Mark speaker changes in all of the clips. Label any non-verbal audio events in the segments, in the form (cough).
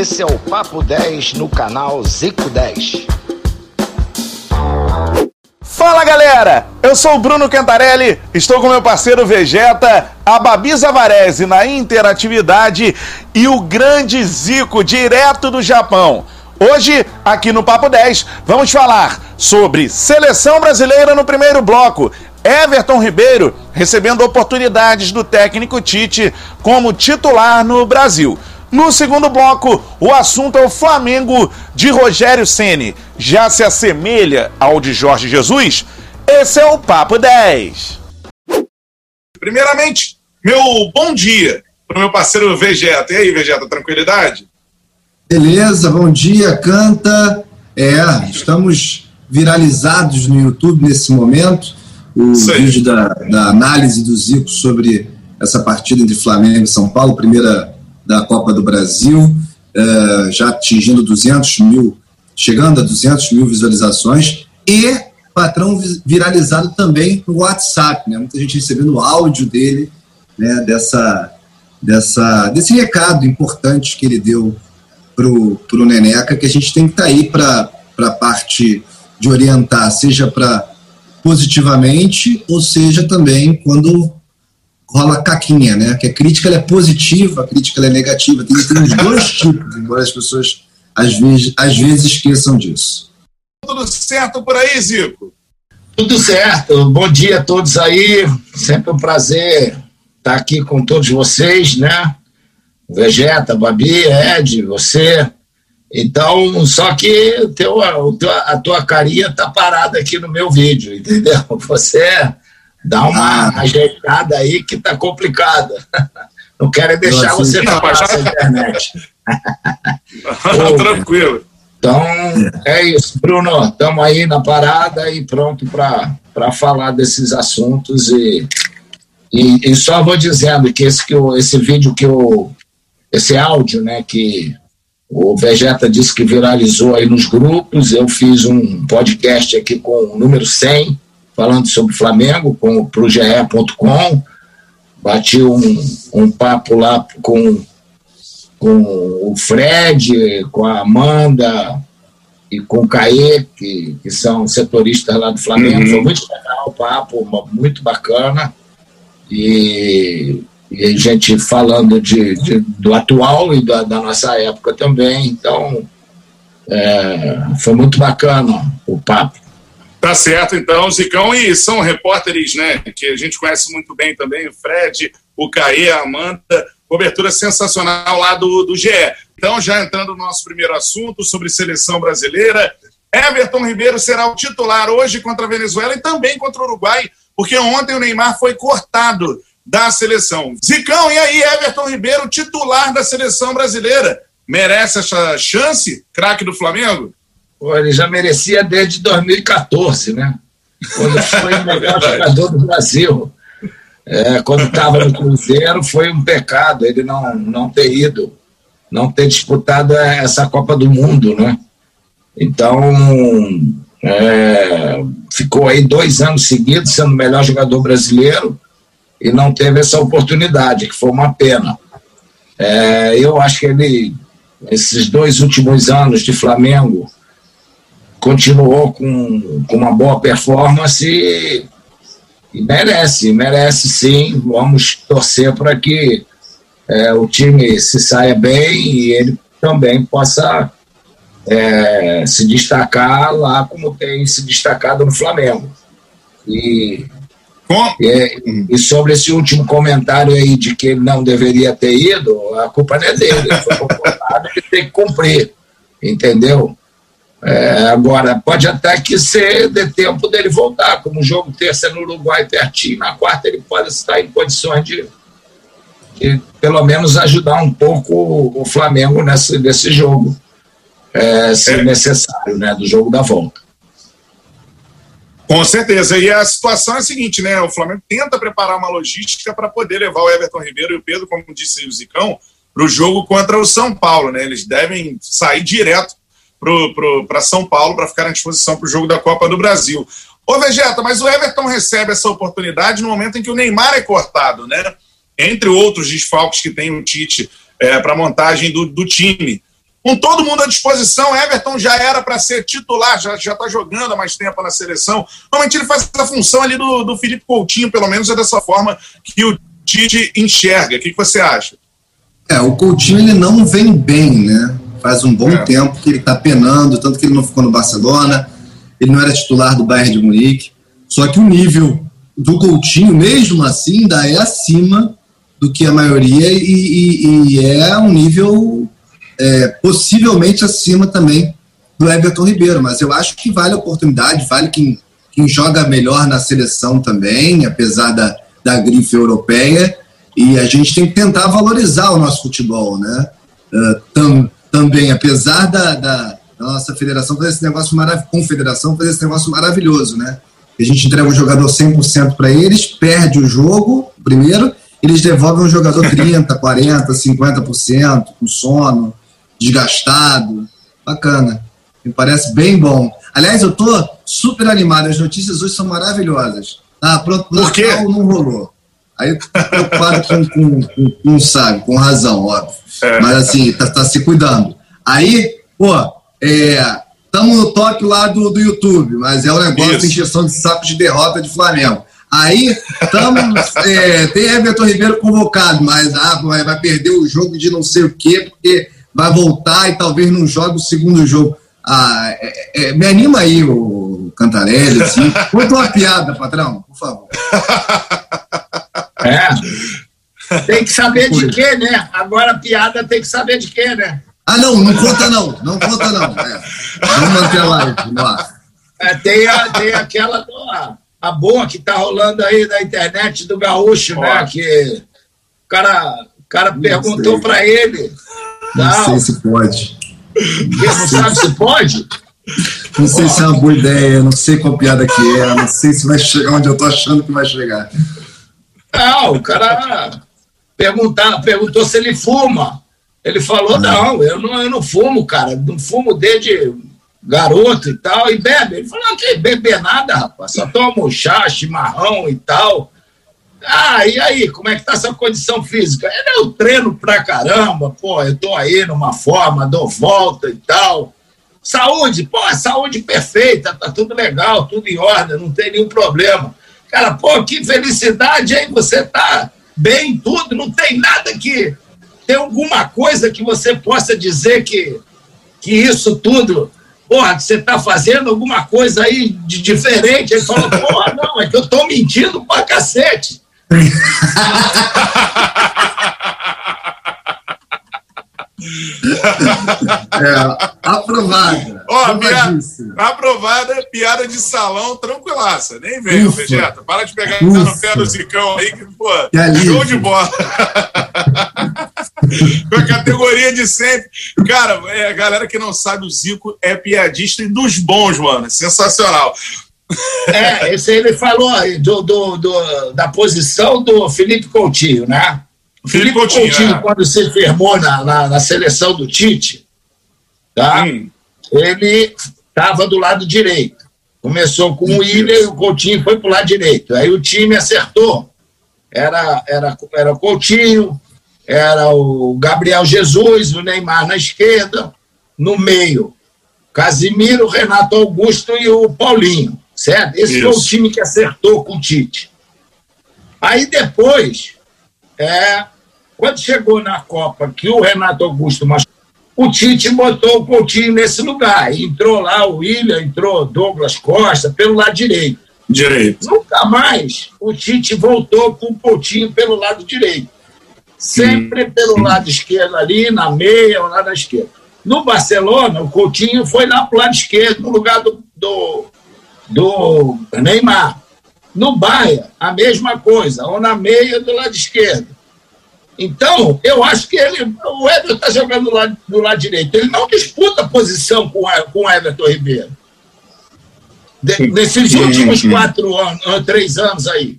Speaker 1: Esse é o Papo 10 no canal Zico 10.
Speaker 2: Fala galera, eu sou o Bruno Cantarelli, estou com meu parceiro Vegeta, a Babi Zavarese na interatividade e o grande Zico direto do Japão. Hoje, aqui no Papo 10, vamos falar sobre seleção brasileira no primeiro bloco. Everton Ribeiro recebendo oportunidades do técnico Tite como titular no Brasil. No segundo bloco, o assunto é o Flamengo de Rogério Ceni. Já se assemelha ao de Jorge Jesus? Esse é o Papo 10. Primeiramente, meu bom dia para o meu parceiro Vegeta. E aí, Vegeta, tranquilidade?
Speaker 3: Beleza, bom dia, canta. É, estamos viralizados no YouTube nesse momento. O vídeo da, da análise do Zico sobre essa partida entre Flamengo e São Paulo, primeira da Copa do Brasil, é, já atingindo 200 mil, chegando a 200 mil visualizações, e patrão viralizado também no WhatsApp, né? Muita gente recebendo áudio dele, né? Dessa, dessa, desse recado importante que ele deu pro, pro Neneca, que a gente tem que estar tá aí para a parte de orientar, seja para positivamente, ou seja também quando rola caquinha, né? Que a crítica é positiva, a crítica é negativa. Tem, tem os dois tipos, embora as pessoas às vezes, às vezes esqueçam disso.
Speaker 2: Tudo certo por aí, Zico?
Speaker 4: Tudo certo. Bom dia a todos aí. Sempre um prazer estar aqui com todos vocês, né? Vegeta, Babi, Ed, você. Então, só que teu, a tua carinha tá parada aqui no meu vídeo, (laughs) entendeu? Você Dá uma ajeitada aí que tá complicada. (laughs) Não quero deixar Nossa, você falar essa internet. (laughs)
Speaker 2: Tranquilo.
Speaker 4: Então, é isso, Bruno. Estamos aí na parada e pronto para falar desses assuntos. E, e, e, só vou dizendo que esse, que eu, esse vídeo que eu. Esse áudio, né, que o Vegeta disse que viralizou aí nos grupos, eu fiz um podcast aqui com o número 100 falando sobre Flamengo para o GE.com. Bati um, um papo lá com, com o Fred, com a Amanda e com o Caê, que, que são setoristas lá do Flamengo. Uhum. Foi muito legal o papo, muito bacana. E, e a gente falando de, de do atual e da, da, nossa época também. Então, é, foi muito bacana o papo.
Speaker 2: Tá certo, então, Zicão, e são repórteres, né, que a gente conhece muito bem também, o Fred, o Caê, a Amanda, cobertura sensacional lá do, do GE. Então, já entrando no nosso primeiro assunto sobre seleção brasileira, Everton Ribeiro será o titular hoje contra a Venezuela e também contra o Uruguai, porque ontem o Neymar foi cortado da seleção. Zicão, e aí, Everton Ribeiro, titular da seleção brasileira, merece essa chance, craque do Flamengo?
Speaker 4: Ele já merecia desde 2014, né? Quando foi o melhor jogador do Brasil. É, quando estava no Cruzeiro, foi um pecado ele não, não ter ido, não ter disputado essa Copa do Mundo, né? Então, é, ficou aí dois anos seguidos sendo o melhor jogador brasileiro e não teve essa oportunidade, que foi uma pena. É, eu acho que ele, esses dois últimos anos de Flamengo, continuou com, com uma boa performance e, e merece, merece sim. Vamos torcer para que é, o time se saia bem e ele também possa é, se destacar lá como tem se destacado no Flamengo. E, e, e, sobre esse último comentário aí de que ele não deveria ter ido, a culpa não é dele, ele foi (laughs) comportado, ele tem que cumprir, entendeu? É, agora, pode até que ser de tempo dele voltar, como o jogo terça no Uruguai pertinho, na quarta ele pode estar em condições de, de pelo menos ajudar um pouco o Flamengo nesse, nesse jogo, é, se é. necessário, né, do jogo da volta.
Speaker 2: Com certeza. E a situação é a seguinte, né? O Flamengo tenta preparar uma logística para poder levar o Everton Ribeiro e o Pedro, como disse o Zicão, para o jogo contra o São Paulo, né? Eles devem sair direto para São Paulo para ficar à disposição para o jogo da Copa do Brasil. Ô, Vegeta, mas o Everton recebe essa oportunidade no momento em que o Neymar é cortado, né? Entre outros desfalques que tem o Tite é, para a montagem do, do time. com todo mundo à disposição. Everton já era para ser titular, já está jogando há mais tempo na seleção. Normalmente ele faz a função ali do, do Felipe Coutinho, pelo menos é dessa forma que o Tite enxerga. O que, que você acha?
Speaker 3: É, o Coutinho ele não vem bem, né? Faz um bom é. tempo que ele está penando, tanto que ele não ficou no Barcelona, ele não era titular do Bayern de Munique. Só que o nível do Coutinho, mesmo assim, ainda é acima do que a maioria e, e, e é um nível é, possivelmente acima também do Everton Ribeiro, mas eu acho que vale a oportunidade, vale quem, quem joga melhor na seleção também, apesar da, da grife europeia, e a gente tem que tentar valorizar o nosso futebol, né? Uh, tam, também, apesar da, da, da, nossa federação fazer esse negócio maravilhoso, confederação fazer esse negócio maravilhoso, né? A gente entrega o jogador 100% para eles, perde o jogo, primeiro, eles devolvem o jogador 30%, 40%, 50%, com sono, desgastado. Bacana. Me parece bem bom. Aliás, eu tô super animado. As notícias hoje são maravilhosas. Ah, pronto,
Speaker 2: Por quê?
Speaker 3: não rolou. Aí preocupado com, com, com, com, sabe, com razão, óbvio. É. Mas assim, tá, tá, se cuidando. Aí, pô, é, estamos no top lá do, do YouTube, mas é o um negócio Isso. de injeção de saco de derrota de Flamengo. Aí, estamos. (laughs) é, tem Everton Ribeiro convocado, mas ah, vai, vai perder o jogo de não sei o quê, porque vai voltar e talvez não jogue o segundo jogo. Ah, é, é, me anima aí, o Cantarelli, assim. (laughs) Conta uma piada, patrão, por favor.
Speaker 4: É. Tem que saber de quê, né? Agora a piada tem que saber de quê, né?
Speaker 3: Ah, não, não conta não, não conta não. É. Vamos manter a live no ar.
Speaker 4: É, tem, a, tem aquela a, a boa que tá rolando aí na internet do Gaúcho, né? Que o cara, o cara perguntou para ele
Speaker 3: não, não sei se pode.
Speaker 4: Você não sabe se pode?
Speaker 3: Não sei se é uma boa ideia, não sei qual piada que é, não sei se vai chegar onde eu tô achando que vai chegar.
Speaker 4: Não, o cara perguntar, perguntou se ele fuma. Ele falou, ah. não, eu não, eu não fumo, cara, não fumo desde garoto e tal, e bebe. Ele falou, que beber nada, rapaz, só tomo chá, chimarrão e tal. Ah, e aí, como é que tá essa condição física? Eu treino pra caramba, pô, eu tô aí numa forma, dou volta e tal. Saúde, pô, saúde perfeita, tá tudo legal, tudo em ordem, não tem nenhum problema. Cara, pô, que felicidade, hein? Você tá bem tudo, não tem nada que. Tem alguma coisa que você possa dizer que, que isso tudo, porra, você tá fazendo alguma coisa aí de diferente? Ele falou, porra, não, é que eu tô mentindo pra cacete (laughs)
Speaker 3: é, aprovada.
Speaker 2: Ó, piada, aprovada, piada de salão, tranquilaça. Nem vem, Vegeta. Para de pegar Ufa. no pé do Zicão aí, que, pô, que show de bola. (laughs) Com a categoria de sempre. Cara, é, a galera que não sabe, o Zico é piadista e dos bons, mano. Sensacional.
Speaker 4: É, esse aí ele falou do, do, do, da posição do Felipe Coutinho, né? O Felipe, Felipe Coutinho, Coutinho é. quando se firmou na, na, na, seleção do Tite, tá? Ele estava do lado direito. Começou com o William e o Coutinho foi para o lado direito. Aí o time acertou. Era, era, era o Coutinho, era o Gabriel Jesus, o Neymar na esquerda, no meio, Casimiro, Renato Augusto e o Paulinho certo? Esse Isso. foi o time que acertou com o Tite. Aí depois, é, quando chegou na Copa, que o Renato Augusto machucou, o Tite botou o Coutinho nesse lugar. Entrou lá o William, entrou Douglas Costa pelo lado direito.
Speaker 2: Direito.
Speaker 4: Nunca mais o Tite voltou com o Coutinho pelo lado direito. Sempre Sim. pelo lado esquerdo ali, na meia ou lá na esquerda. No Barcelona, o Coutinho foi lá para o lado esquerdo, no lugar do, do, do Neymar. No Baia, a mesma coisa, ou na meia do lado esquerdo. Então, eu acho que ele, o Everton está jogando do lado, do lado direito. Ele não disputa posição com, com o Everton Ribeiro. De, nesses últimos quatro anos, três anos aí.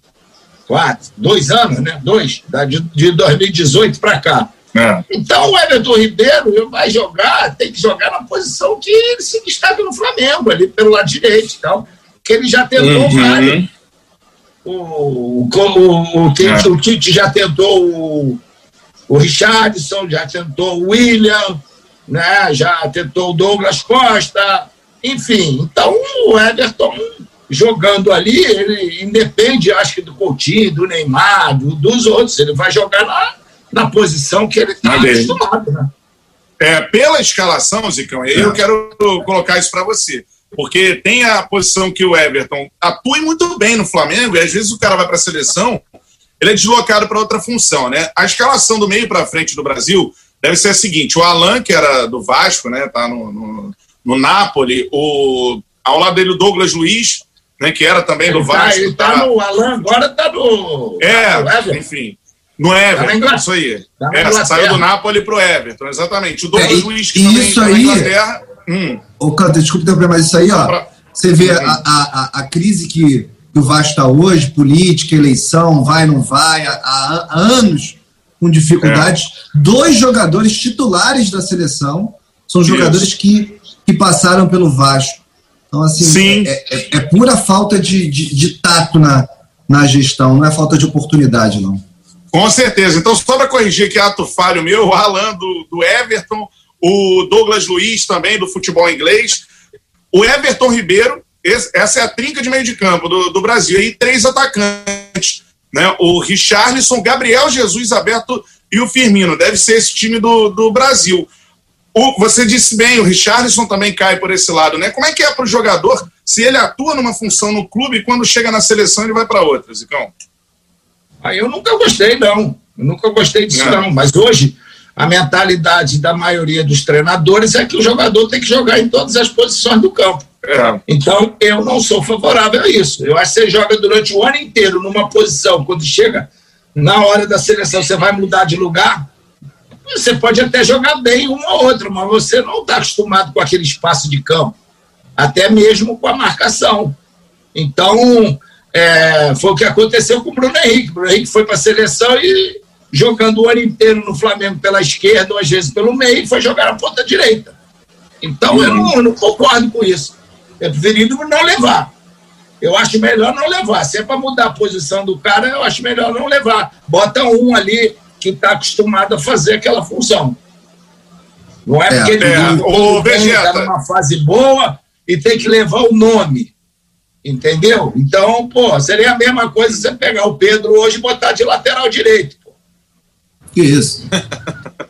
Speaker 4: Quatro, dois anos, né? Dois, de, de 2018 para cá. É. Então o Everton Ribeiro vai jogar, tem que jogar na posição que ele se destaca no Flamengo, ali pelo lado direito. Então, que ele já tentou uhum. vários. O, o, o, Tite, é. o Tite já tentou o, o Richardson, já tentou o William, né? já tentou o Douglas Costa, enfim. Então, o Everton jogando ali, ele independe, acho que do Coutinho, do Neymar, do, dos outros. Ele vai jogar na, na posição que ele está acostumado, né?
Speaker 2: É, pela escalação, Zicão, eu quero colocar isso para você. Porque tem a posição que o Everton atua muito bem no Flamengo, e às vezes o cara vai para a seleção, ele é deslocado para outra função, né? A escalação do meio para frente do Brasil deve ser a seguinte: o Alan, que era do Vasco, né? Tá no, no, no Napoli, o, ao lado dele o Douglas Luiz, né? Que era também ele do tá, Vasco.
Speaker 4: Ele tá, tá no Alan, agora tá no.
Speaker 2: É, tá no enfim. No Everton, tá isso aí. Tá é, saiu do Napoli pro Everton, exatamente. O Douglas é,
Speaker 3: Luiz, que isso também aí, tá na Inglaterra. Hum. Ô, Canta, desculpa interromper, mas isso aí, ó. Você vê a, a, a, crise que, que o Vasco está hoje, política, eleição, vai, não vai, há, há anos com dificuldades. É. Dois jogadores titulares da seleção são jogadores que, que passaram pelo Vasco. Então, assim, é, é, é, pura falta de, de, de tato na, na gestão, não é falta de oportunidade, não.
Speaker 2: Com certeza. Então, só para corrigir que ato falho meu, o Alan do, do Everton, o Douglas Luiz também do futebol inglês, o Everton Ribeiro, esse, essa é a trinca de meio de campo do, do Brasil, e três atacantes, né? O Richarlison, Gabriel Jesus Aberto e o Firmino. Deve ser esse time do, do Brasil. O, você disse bem, o Richarlison também cai por esse lado, né? Como é que é para o jogador se ele atua numa função no clube e quando chega na seleção ele vai para outra, Zicão?
Speaker 4: Aí eu nunca gostei, não. Eu nunca gostei disso, não. não. Mas hoje, a mentalidade da maioria dos treinadores é que o jogador tem que jogar em todas as posições do campo. É. Então, eu não sou favorável a isso. Eu acho que você joga durante o ano inteiro numa posição, quando chega na hora da seleção, você vai mudar de lugar. Você pode até jogar bem um ou outro, mas você não está acostumado com aquele espaço de campo, até mesmo com a marcação. Então, é, foi o que aconteceu com o Bruno Henrique. O Bruno Henrique foi para a seleção e jogando o ano inteiro no Flamengo pela esquerda, ou às vezes pelo meio, foi jogar na ponta direita. Então eu, não, eu não, concordo com isso. É preferido não levar. Eu acho melhor não levar. Se é para mudar a posição do cara, eu acho melhor não levar. Bota um ali que está acostumado a fazer aquela função. Não é, é porque ele está é. numa fase boa e tem que levar o nome. Entendeu? Então, pô, seria a mesma coisa você pegar o Pedro hoje e botar de lateral direito. Pô.
Speaker 3: Que isso? (laughs)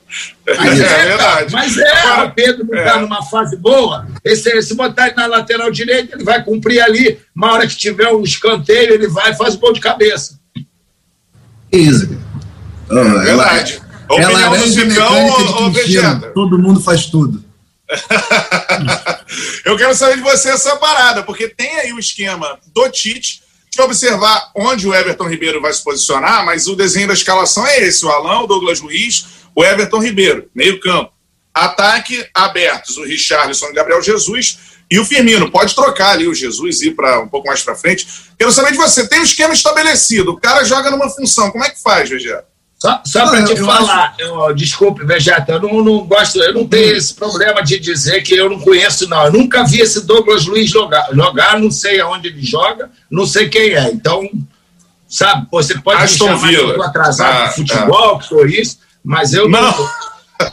Speaker 4: Mas é, é verdade. Mas é, o Pedro não está é. numa fase boa. Esse, se botar ele na lateral direita, ele vai cumprir ali. Uma hora que tiver um escanteio, ele vai e faz o gol de cabeça.
Speaker 3: Isso.
Speaker 2: Oh, é verdade.
Speaker 3: É, é laranja mecânica ou, de Todo mundo faz tudo. (laughs)
Speaker 2: eu quero saber de você essa parada, porque tem aí o esquema do Tite. Eu observar onde o Everton Ribeiro vai se posicionar, mas o desenho da escalação é esse: o Alão, o Douglas Luiz, o Everton Ribeiro, meio-campo. Ataque abertos: o Richarlison e o Gabriel Jesus e o Firmino. Pode trocar ali o Jesus e ir para um pouco mais para frente. Quero saber de você: tem um esquema estabelecido, o cara joga numa função, como é que faz, Vegeta?
Speaker 4: Só, só para te eu falar, acho... eu, desculpe, Vegeta, eu não, não, gosto, eu não tenho hum. esse problema de dizer que eu não conheço, não. Eu nunca vi esse Douglas Luiz jogar, jogar não sei aonde ele joga, não sei quem é. Então, sabe, você pode
Speaker 2: Aston me chamar Villa.
Speaker 4: atrasado ah, futebol, ah. que foi isso, mas eu não.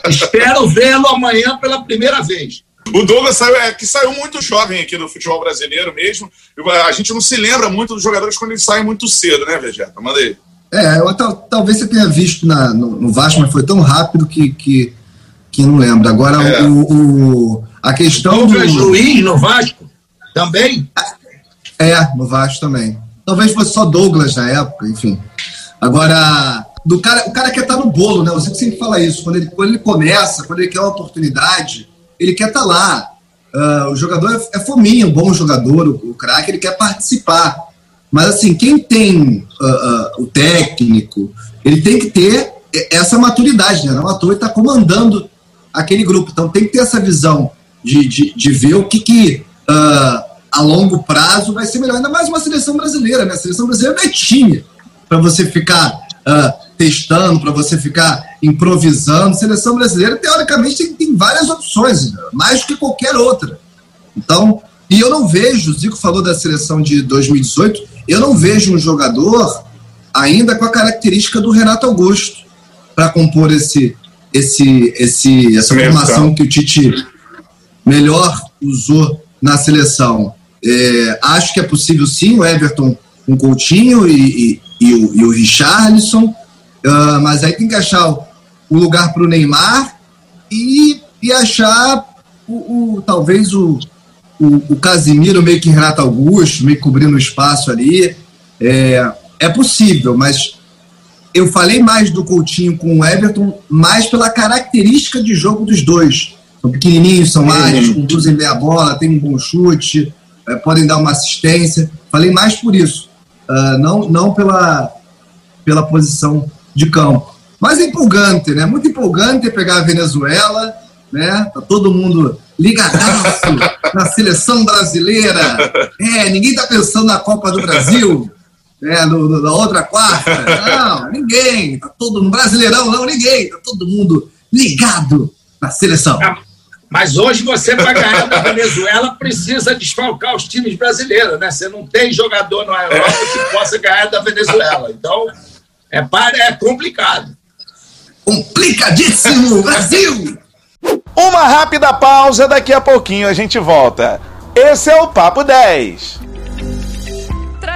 Speaker 4: espero vê-lo amanhã pela primeira vez.
Speaker 2: O Douglas saiu, é, que saiu muito jovem aqui no futebol brasileiro mesmo. A gente não se lembra muito dos jogadores quando eles saem muito cedo, né, Vegeta? Manda aí.
Speaker 3: É, eu, tal, talvez você tenha visto na, no, no, Vasco, mas foi tão rápido que, que, que não lembro. Agora, é. o, o, a questão.
Speaker 4: Douglas do Luiz no Vasco também?
Speaker 3: É, no Vasco também. Talvez fosse só Douglas na época, enfim. Agora, do cara, o cara quer estar no bolo, né? Você sempre fala isso. Quando ele, quando ele começa, quando ele quer uma oportunidade, ele quer estar lá. Uh, o jogador é, é fominha, um bom jogador, o, o craque, ele quer participar. Mas, assim, quem tem uh, uh, o técnico, ele tem que ter essa maturidade, né? Não à toa está comandando aquele grupo. Então, tem que ter essa visão de, de, de ver o que, que a longo prazo vai ser melhor. Ainda mais uma seleção brasileira, né? A seleção brasileira não é time para você ficar testando, para você ficar improvisando. Seleção brasileira, teoricamente, tem, tem várias opções, né? mais que qualquer outra. Então, e eu não vejo, o Zico falou da seleção de 2018, eu não vejo um jogador ainda com a característica do Renato Augusto para compor esse, esse, esse, essa formação que o Tite melhor usou na seleção. É, acho que é possível sim o Everton com um Coutinho e, e, e, o, e o Richarlison, uh, mas aí tem que achar o, o lugar para o Neymar e, e achar o, o talvez o, o, o, Casimiro meio que Renato Augusto, meio cobrindo o espaço ali. É, é possível, mas eu falei mais do Coutinho com o Everton, mais pela característica de jogo dos dois. São pequenininhos, são ágeis, conduzem bem a bola, têm um bom chute, é, podem dar uma assistência. Falei mais por isso, uh, não, não pela, pela posição de campo. Mas é empolgante, né? Muito empolgante pegar a Venezuela, né? Tá todo mundo ligadaço (laughs) na seleção brasileira. É, ninguém tá pensando na Copa do Brasil né, no, no, na outra quarta. Não, ninguém. Tá todo no Brasileirão, não, ninguém. Tá todo mundo ligado na seleção. Ah,
Speaker 4: mas hoje você, para ganhar da Venezuela, precisa desfalcar os times brasileiros, né? Você não tem jogador na Europa que possa ganhar da Venezuela. Então, é, é complicado.
Speaker 3: Complicadíssimo, (laughs) Brasil!
Speaker 2: Uma rápida pausa, daqui a pouquinho a gente volta. Esse é o Papo 10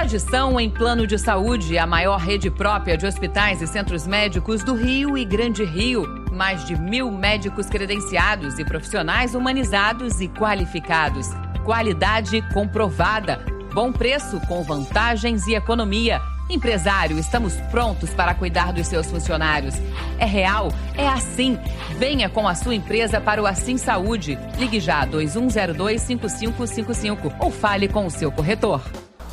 Speaker 5: tradição em plano de saúde, a maior rede própria de hospitais e centros médicos do Rio e Grande Rio. Mais de mil médicos credenciados e profissionais humanizados e qualificados. Qualidade comprovada. Bom preço com vantagens e economia. Empresário, estamos prontos para cuidar dos seus funcionários. É real? É assim. Venha com a sua empresa para o Assim Saúde. Ligue já 2102-5555 ou fale com o seu corretor.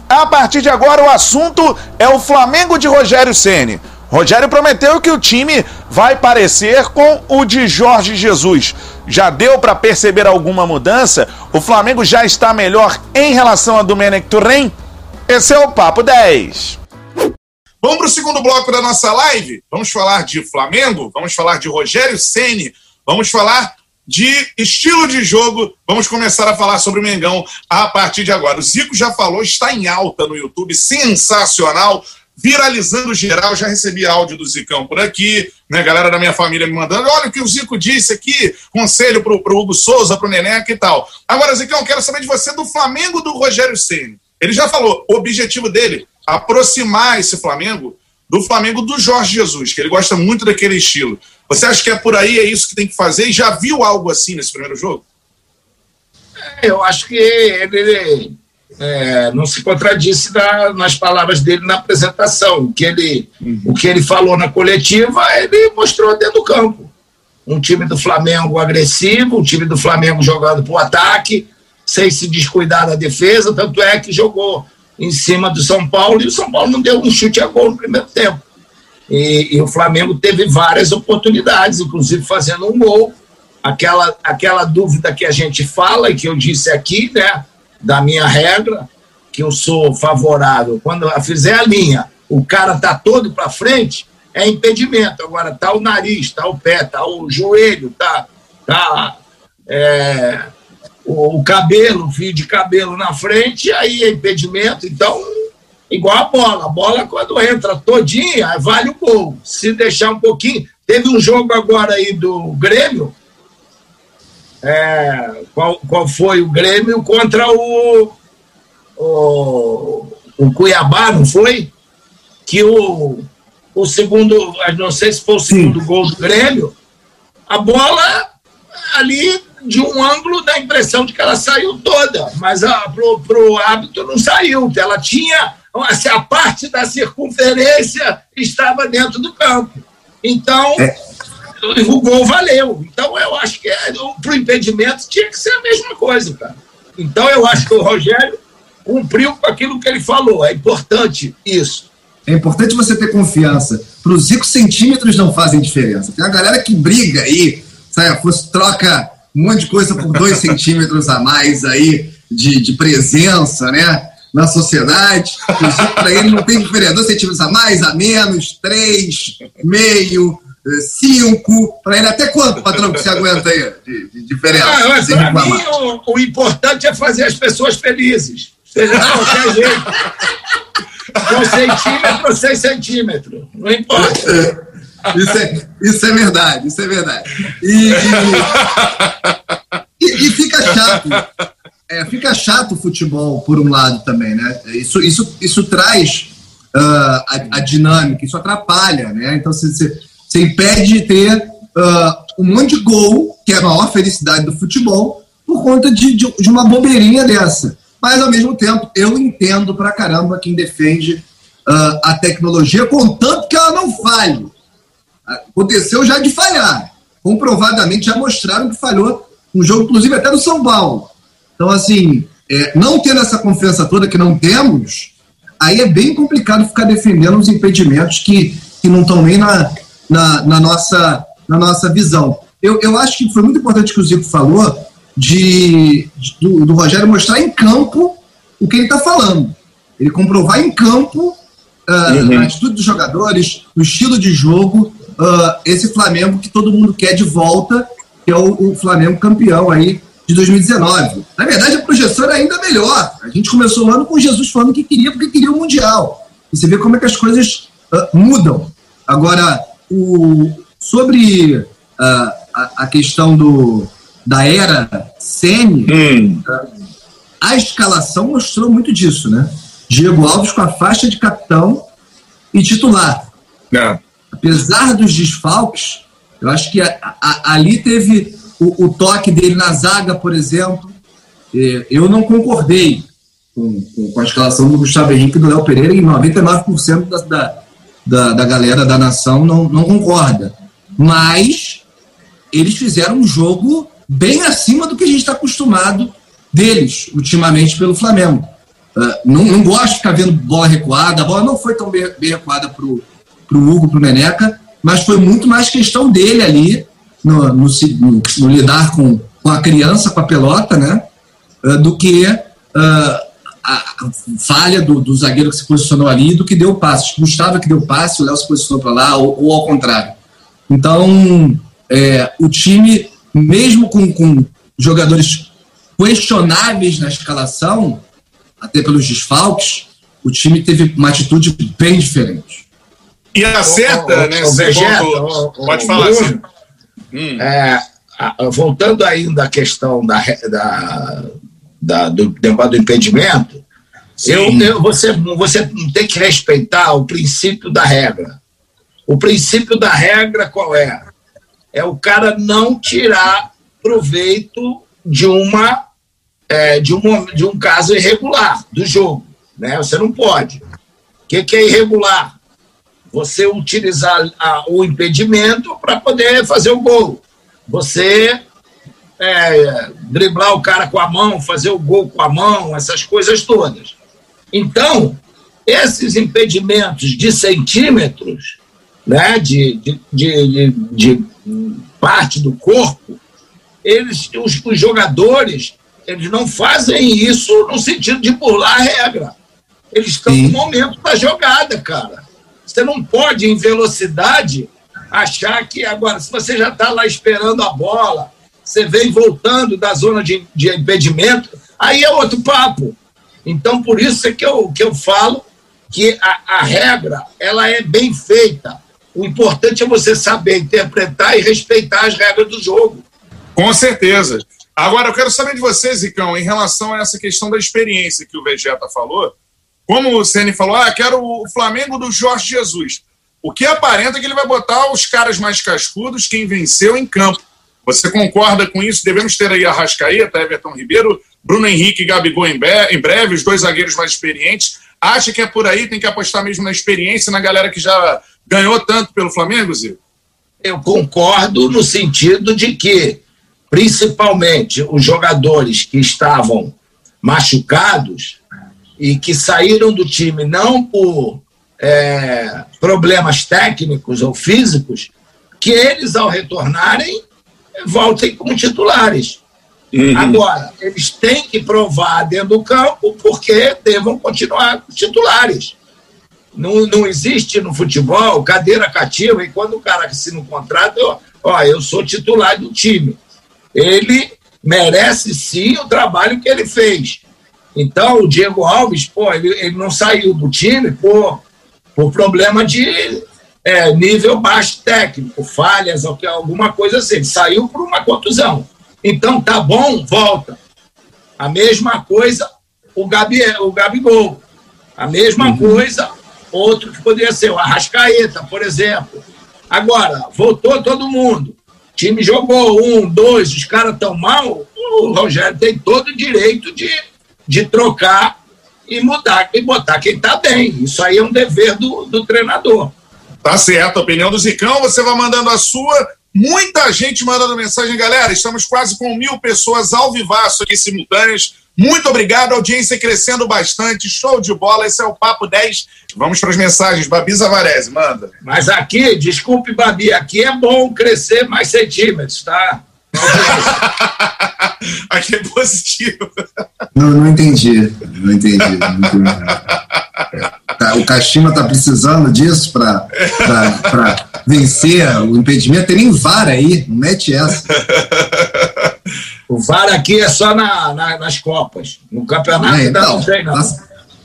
Speaker 2: A partir de agora, o assunto é o Flamengo de Rogério Ceni. Rogério prometeu que o time vai parecer com o de Jorge Jesus. Já deu para perceber alguma mudança? O Flamengo já está melhor em relação a Domenech Turren? Esse é o Papo 10. Vamos para o segundo bloco da nossa live? Vamos falar de Flamengo? Vamos falar de Rogério Ceni? Vamos falar de estilo de jogo. Vamos começar a falar sobre o Mengão a partir de agora. O Zico já falou, está em alta no YouTube, sensacional, viralizando geral. Já recebi áudio do Zicão por aqui, né? Galera da minha família me mandando. Olha o que o Zico disse aqui, conselho para o Hugo Souza, para o Neneca e tal. Agora, Zicão, quero saber de você do Flamengo do Rogério Ceni. Ele já falou, o objetivo dele, aproximar esse Flamengo do Flamengo do Jorge Jesus, que ele gosta muito daquele estilo. Você acha que é por aí, é isso que tem que fazer? E já viu algo assim nesse primeiro jogo?
Speaker 4: É, eu acho que ele é, não se contradisse na, nas palavras dele na apresentação. O que, ele, uhum. o que ele falou na coletiva, ele mostrou dentro do campo. Um time do Flamengo agressivo, um time do Flamengo jogando para o ataque, sem se descuidar da defesa, tanto é que jogou em cima do São Paulo e o São Paulo não deu um chute a gol no primeiro tempo. E, e, o Flamengo teve várias oportunidades, inclusive fazendo um gol. Aquela, aquela dúvida que a gente fala e que eu disse aqui, né, da minha regra, que eu sou favorável. Quando fizer a linha, o cara tá todo para frente, é impedimento. Agora tá o nariz, tá o pé, tá o joelho, tá, tá é, o, cabelo, o fio de cabelo na frente, aí é impedimento. Então igual a bola. A bola, quando entra todinha, vale o gol. Se deixar um pouquinho. Teve um jogo agora aí do Grêmio. É, qual, qual foi o Grêmio contra o, o, o Cuiabá, não foi? Que o, o segundo, não sei se foi o segundo Sim. gol do Grêmio, a bola ali de um ângulo dá a impressão de que ela saiu toda, mas a, pro, hábito não saiu. Ela tinha assim, a parte da circunferência estava dentro do campo. Então, é. o gol valeu. Então, eu acho que é, para o impedimento tinha que ser a mesma coisa, cara. Então, eu acho que o Rogério cumpriu com aquilo que ele falou. É importante isso.
Speaker 3: É importante você ter confiança. Para os 5 centímetros não fazem diferença. Tem uma galera que briga aí, sabe, fosse troca um monte de coisa por dois (laughs) centímetros a mais aí de, de presença, né? na sociedade. Para ele não tem diferença. Dois centímetros a mais, a menos, três, meio, eh, cinco. Para ele até quanto, patrão, que você aguenta aí de, de diferença? Ah,
Speaker 4: para mim, o, o, importante é fazer as pessoas felizes. Seja de qualquer jeito. (laughs) Com centímetro sem centímetro. Não importa.
Speaker 3: Isso é, isso é verdade, isso é verdade. E, e, e fica chato. É, fica chato o futebol, por um lado, também, né? Isso, isso, isso traz uh, a, a, dinâmica, isso atrapalha, né? Então você, impede de ter uh, um monte de gol, que é a maior felicidade do futebol, por conta de, de, de uma bobeirinha dessa. Mas, ao mesmo tempo, eu entendo pra caramba quem defende uh, a tecnologia, contanto que ela não falhe. Aconteceu já de falhar. Comprovadamente já mostraram que falhou um jogo, inclusive até no São Paulo. Então, assim, é, não tendo essa confiança toda que não temos, aí é bem complicado ficar defendendo os impedimentos que, que não estão nem na, na, na, nossa, na nossa visão. Eu, eu acho que foi muito importante que o Zico falou de, de do, do, Rogério mostrar em campo o que ele está falando. Ele comprovar em campo uh, uhum. a atitude dos jogadores, o estilo de jogo, uh, esse Flamengo que todo mundo quer de volta, que é o, o Flamengo campeão aí de 2019. Na verdade, a projeção era ainda melhor. A gente começou o ano com Jesus falando que queria, porque queria o Mundial. E você vê como é que as coisas uh, mudam. Agora, o, sobre uh, a, a, questão do, da era Sene, hum. uh, a escalação mostrou muito disso, né? Diego Alves com a faixa de capitão e titular. É. Apesar dos desfalques, eu acho que a, a, ali teve o, o, toque dele na zaga, por exemplo. É, eu não concordei com, com, a escalação do Gustavo Henrique e do Léo Pereira, e 99% da, da, da, da galera da nação não, não concorda. Mas eles fizeram um jogo bem acima do que a gente está acostumado deles, ultimamente, pelo Flamengo. Uh, não, não gosto de ficar vendo bola recuada, a bola não foi tão bem, bem recuada para o Hugo, para o Neneca, mas foi muito mais questão dele ali, no, no, no, no lidar com, com a criança, com a pelota, né? Uh, do que uh, a, falha do, do, zagueiro que se posicionou ali do que deu passe. Gustavo que deu passe, o Léo se posicionou para lá, ou, ou, ao contrário. Então, é, o time, mesmo com, com jogadores questionáveis na escalação, até pelos desfalques, o time teve uma atitude bem diferente.
Speaker 2: E acerta, né? O Vegeta, Pode falar, assim.
Speaker 4: Hum. É, voltando ainda à questão da, da, da do negócio do impedimento, eu, eu, você, você tem que respeitar o princípio da regra. O princípio da regra qual é? É o cara não tirar proveito de uma é, de, um, de um caso irregular do jogo. Né? Você não pode. O que, que é irregular? Você utilizar a, o impedimento para poder fazer o gol. Você é, driblar o cara com a mão, fazer o gol com a mão, essas coisas todas. Então, esses impedimentos de centímetros, né, de, de, de, de parte do corpo, eles, os, os jogadores, eles não fazem isso no sentido de burlar a regra. Eles estão no momento da jogada, cara. Você não pode, em velocidade, achar que agora, se você já está lá esperando a bola, você vem voltando da zona de, de impedimento, aí é outro papo. Então, por isso é que eu, que eu falo que a, a regra ela é bem feita. O importante é você saber interpretar e respeitar as regras do jogo.
Speaker 2: Com certeza. Agora, eu quero saber de você, Zicão, em relação a essa questão da experiência que o Vegeta falou. Como o Ceni falou, ah, quero o Flamengo do Jorge Jesus. O que aparenta é que ele vai botar os caras mais cascudos, quem venceu em campo. Você concorda com isso? Devemos ter aí a Rascaeta, Everton Ribeiro, Bruno Henrique e Gabigol em, breve, os dois zagueiros mais experientes. Acha que é por aí? Tem que apostar mesmo na experiência, na galera que já ganhou tanto pelo Flamengo, Zico?
Speaker 4: Eu concordo no sentido de que, principalmente, os jogadores que estavam machucados e que saíram do time não por é, problemas técnicos ou físicos, que eles, ao retornarem, voltem como titulares. Uhum. Agora, eles têm que provar dentro do campo porque devam continuar titulares. Não, não existe no futebol cadeira cativa e quando o cara assina um contrato, ó, ó, eu sou titular do time. Ele merece sim o trabalho que ele fez. Então, o Diego Alves, pô, ele, ele não saiu do time por, por problema de, é, nível baixo técnico, falhas, alguma coisa assim. Ele saiu por uma contusão. Então, tá bom, volta. A mesma coisa o, Gabi, o Gabigol. A mesma uhum. coisa, outro que poderia ser o Arrascaeta, por exemplo. Agora, voltou todo mundo. O time jogou um, dois, os caras estão mal. O Rogério tem todo o direito de, de trocar e mudar e botar quem está bem. Isso aí é um dever do, do treinador.
Speaker 2: Tá certo, a opinião do Zicão, você vai mandando a sua. Muita gente mandando mensagem, galera. Estamos quase com mil pessoas ao vivaço aqui simultâneas. Muito obrigado, audiência crescendo bastante, show de bola. Esse é o Papo 10. Vamos para as mensagens. Babi Zavarese, manda.
Speaker 4: Mas aqui, desculpe, Babi, aqui é bom crescer mais centímetros, tá? (laughs) (laughs)
Speaker 2: aqui é positivo.
Speaker 3: Não, não entendi. Não entendi. Não entendi. Tá, o Kashima está precisando disso para vencer o impedimento. Tem nem VAR aí, não mete essa.
Speaker 4: O VAR aqui é só na, na nas Copas. No campeonato é, então, não tem, não. Tá,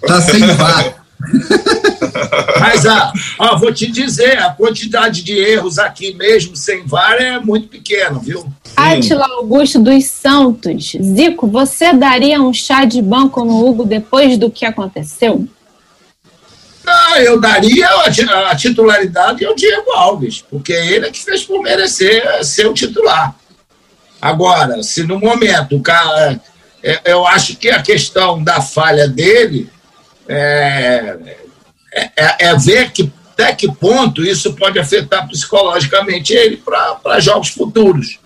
Speaker 3: tá sem VAR. (laughs)
Speaker 4: Mas ah, ó, vou te dizer, a quantidade de erros aqui mesmo sem VAR é muito pequena, viu?
Speaker 6: Atila Augusto dos Santos. Zico, você daria um chá de banco no Hugo depois do que aconteceu?
Speaker 4: Ah, eu daria a, titularidade ao Diego Alves, porque ele é que fez por merecer ser o titular. Agora, se no momento o cara. É, eu acho que a questão da falha dele é, é, é, é ver que, até que ponto isso pode afetar psicologicamente ele para jogos futuros.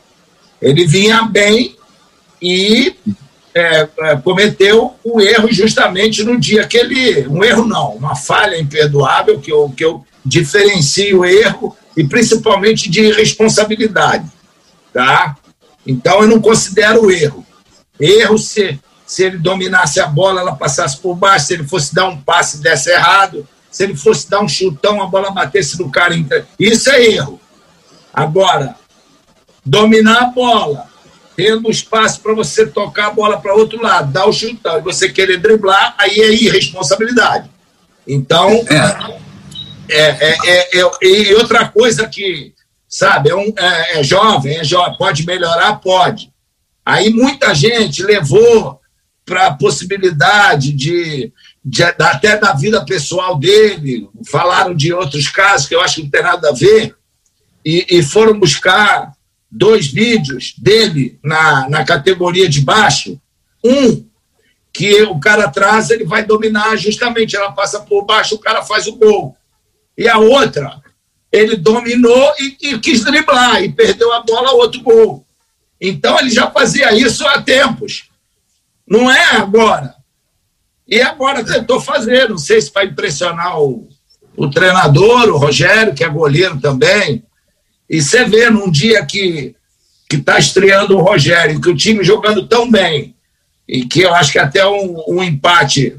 Speaker 4: Ele vinha bem e é, é, cometeu um erro justamente no dia que ele. Um erro não, uma falha imperdoável, que eu, que eu diferencio erro e principalmente de irresponsabilidade. Tá? Então, eu não considero erro. Erro se, se ele dominasse a bola, ela passasse por baixo, se ele fosse dar um passe desse errado, se ele fosse dar um chutão, a bola batesse no cara. Isso é erro. Agora, dominar a bola, tendo espaço para você tocar a bola para outro lado, dar o chutão e você querer driblar, aí é irresponsabilidade. Então, é, é, é, é, e outra coisa que sabe? É, um, é, é jovem, é jovem, pode melhorar? Pode. Aí muita gente levou para a possibilidade de, de, até da vida pessoal dele, falaram de outros casos que eu acho que não tem nada a ver, e, e foram buscar dois vídeos dele na, na categoria de baixo. Um, que o cara atrás, ele vai dominar justamente, ela passa por baixo, o cara faz o gol. E a outra, ele dominou e, e, quis driblar e perdeu a bola, outro gol. Então ele já fazia isso há tempos. Não é agora. E agora tentou fazer, não sei se para impressionar o, o treinador, o Rogério, que é goleiro também. E você vê num dia que que está estreando o Rogério, que o time jogando tão bem, e que eu acho que até um, um empate